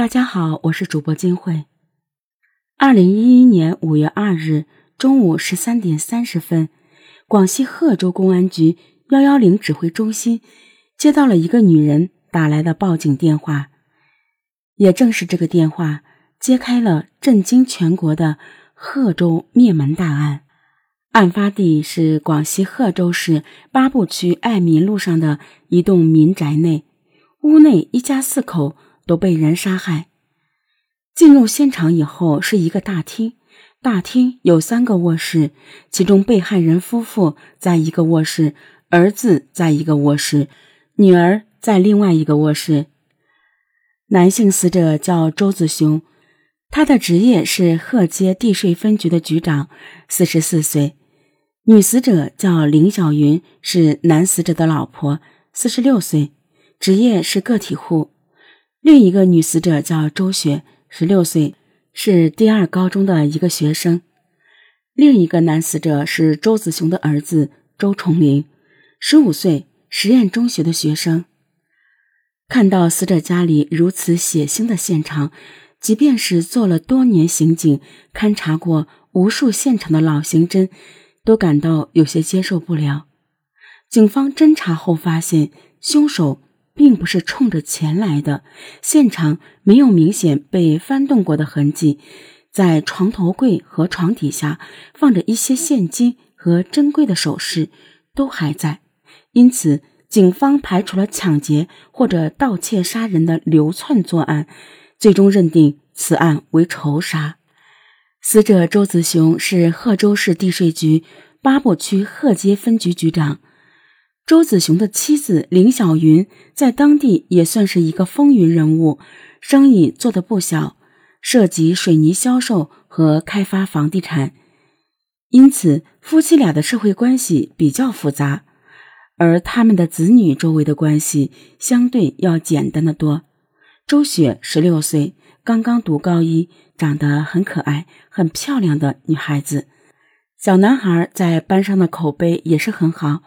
大家好，我是主播金慧。二零一一年五月二日中午十三点三十分，广西贺州公安局幺幺零指挥中心接到了一个女人打来的报警电话。也正是这个电话，揭开了震惊全国的贺州灭门大案。案发地是广西贺州市八步区爱民路上的一栋民宅内，屋内一家四口都被人杀害。进入现场以后是一个大厅，大厅有三个卧室，其中被害人夫妇在一个卧室，儿子在一个卧室，女儿在另外一个卧室。男性死者叫周子雄，他的职业是贺街地税分局的局长，四十四岁。女死者叫林小云，是男死者的老婆，四十六岁，职业是个体户。另一个女死者叫周雪。十六岁，是第二高中的一个学生。另一个男死者是周子雄的儿子周崇林，十五岁，实验中学的学生。看到死者家里如此血腥的现场，即便是做了多年刑警、勘察过无数现场的老刑侦，都感到有些接受不了。警方侦查后发现，凶手。并不是冲着钱来的，现场没有明显被翻动过的痕迹，在床头柜和床底下放着一些现金和珍贵的首饰，都还在，因此警方排除了抢劫或者盗窃杀人的流窜作案，最终认定此案为仇杀。死者周子雄是贺州市地税局八步区贺街分局局长。周子雄的妻子林小云在当地也算是一个风云人物，生意做得不小，涉及水泥销售和开发房地产，因此夫妻俩的社会关系比较复杂，而他们的子女周围的关系相对要简单的多。周雪十六岁，刚刚读高一，长得很可爱、很漂亮的女孩子，小男孩在班上的口碑也是很好。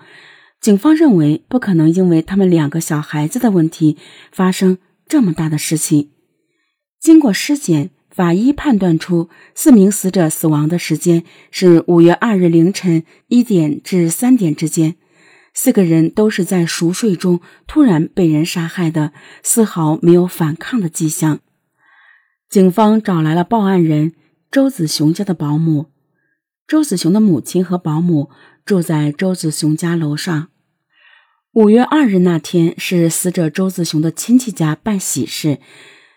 警方认为不可能因为他们两个小孩子的问题发生这么大的事情。经过尸检，法医判断出四名死者死亡的时间是五月二日凌晨一点至三点之间，四个人都是在熟睡中突然被人杀害的，丝毫没有反抗的迹象。警方找来了报案人周子雄家的保姆，周子雄的母亲和保姆住在周子雄家楼上。五月二日那天是死者周子雄的亲戚家办喜事，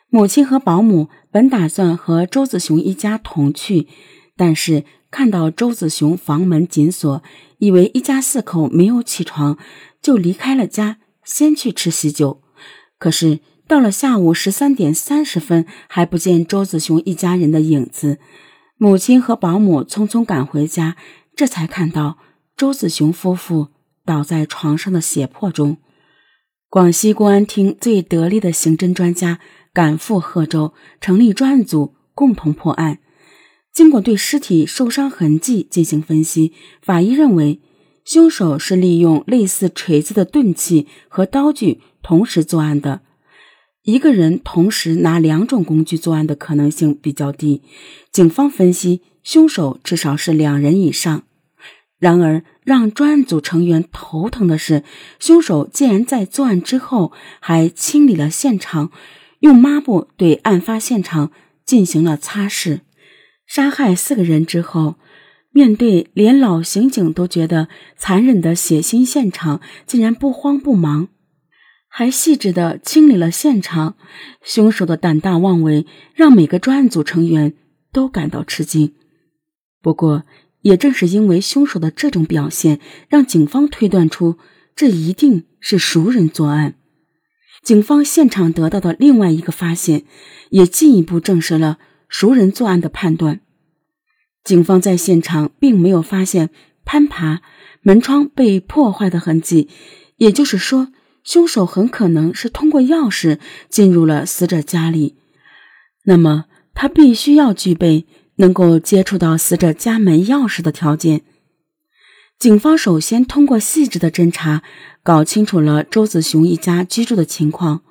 母亲和保姆本打算和周子雄一家同去，但是看到周子雄房门紧锁，以为一家四口没有起床，就离开了家，先去吃喜酒。可是到了下午十三点三十分，还不见周子雄一家人的影子，母亲和保姆匆匆赶回家，这才看到周子雄夫妇。倒在床上的血泊中，广西公安厅最得力的刑侦专家赶赴贺州，成立专案组，共同破案。经过对尸体受伤痕迹进行分析，法医认为凶手是利用类似锤子的钝器和刀具同时作案的。一个人同时拿两种工具作案的可能性比较低。警方分析，凶手至少是两人以上。然而，让专案组成员头疼的是，凶手竟然在作案之后还清理了现场，用抹布对案发现场进行了擦拭。杀害四个人之后，面对连老刑警都觉得残忍的血腥现场，竟然不慌不忙，还细致的清理了现场。凶手的胆大妄为，让每个专案组成员都感到吃惊。不过，也正是因为凶手的这种表现，让警方推断出这一定是熟人作案。警方现场得到的另外一个发现，也进一步证实了熟人作案的判断。警方在现场并没有发现攀爬门窗被破坏的痕迹，也就是说，凶手很可能是通过钥匙进入了死者家里。那么，他必须要具备。能够接触到死者家门钥匙的条件，警方首先通过细致的侦查，搞清楚了周子雄一家居住的情况。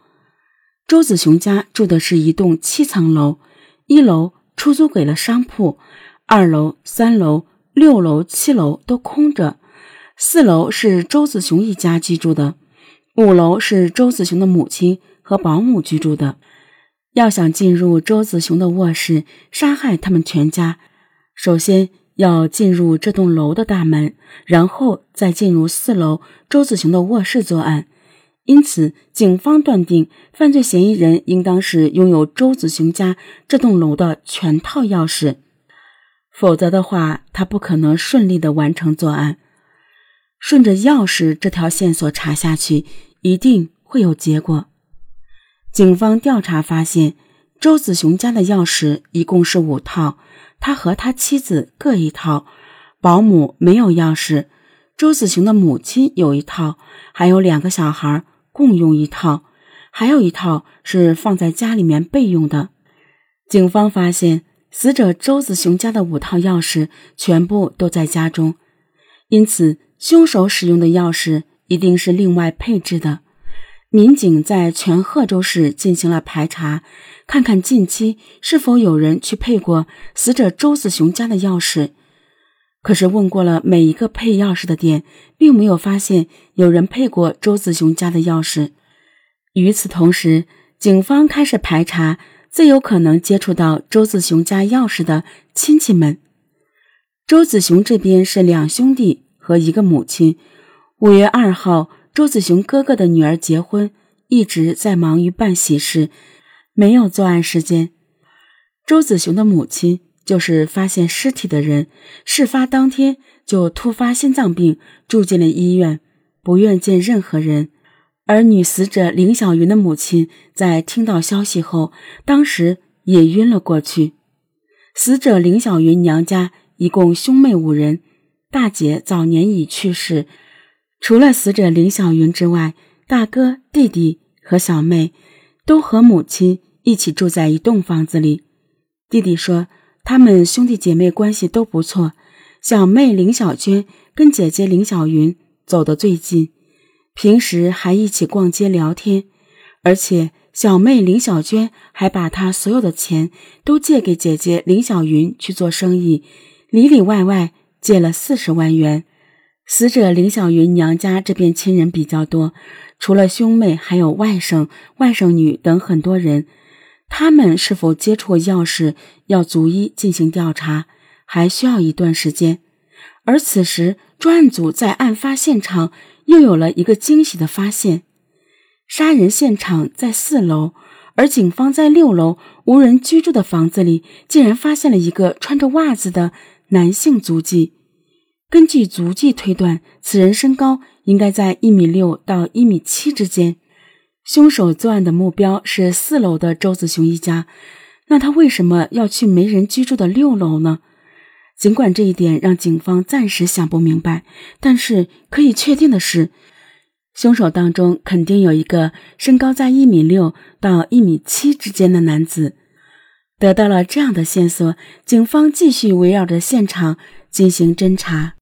周子雄家住的是一栋七层楼，一楼出租给了商铺，二楼、三楼、六楼、七楼都空着，四楼是周子雄一家居住的，五楼是周子雄的母亲和保姆居住的。要想进入周子雄的卧室杀害他们全家，首先要进入这栋楼的大门，然后再进入四楼周子雄的卧室作案。因此，警方断定犯罪嫌疑人应当是拥有周子雄家这栋楼的全套钥匙，否则的话，他不可能顺利的完成作案。顺着钥匙这条线索查下去，一定会有结果。警方调查发现，周子雄家的钥匙一共是五套，他和他妻子各一套，保姆没有钥匙，周子雄的母亲有一套，还有两个小孩。共用一套，还有一套是放在家里面备用的。警方发现，死者周子雄家的五套钥匙全部都在家中，因此凶手使用的钥匙一定是另外配置的。民警在全贺州市进行了排查，看看近期是否有人去配过死者周子雄家的钥匙。可是问过了每一个配钥匙的店，并没有发现有人配过周子雄家的钥匙。与此同时，警方开始排查最有可能接触到周子雄家钥匙的亲戚们。周子雄这边是两兄弟和一个母亲。五月二号，周子雄哥哥的女儿结婚，一直在忙于办喜事，没有作案时间。周子雄的母亲。就是发现尸体的人，事发当天就突发心脏病，住进了医院，不愿见任何人。而女死者林小云的母亲在听到消息后，当时也晕了过去。死者林小云娘家一共兄妹五人，大姐早年已去世。除了死者林小云之外，大哥、弟弟和小妹都和母亲一起住在一栋房子里。弟弟说。他们兄弟姐妹关系都不错，小妹林小娟跟姐姐林小云走得最近，平时还一起逛街聊天，而且小妹林小娟还把她所有的钱都借给姐姐林小云去做生意，里里外外借了四十万元。死者林小云娘家这边亲人比较多，除了兄妹，还有外甥、外甥女等很多人。他们是否接触过钥匙，要逐一进行调查，还需要一段时间。而此时，专案组在案发现场又有了一个惊喜的发现：杀人现场在四楼，而警方在六楼无人居住的房子里，竟然发现了一个穿着袜子的男性足迹。根据足迹推断，此人身高应该在一米六到一米七之间。凶手作案的目标是四楼的周子雄一家，那他为什么要去没人居住的六楼呢？尽管这一点让警方暂时想不明白，但是可以确定的是，凶手当中肯定有一个身高在一米六到一米七之间的男子。得到了这样的线索，警方继续围绕着现场进行侦查。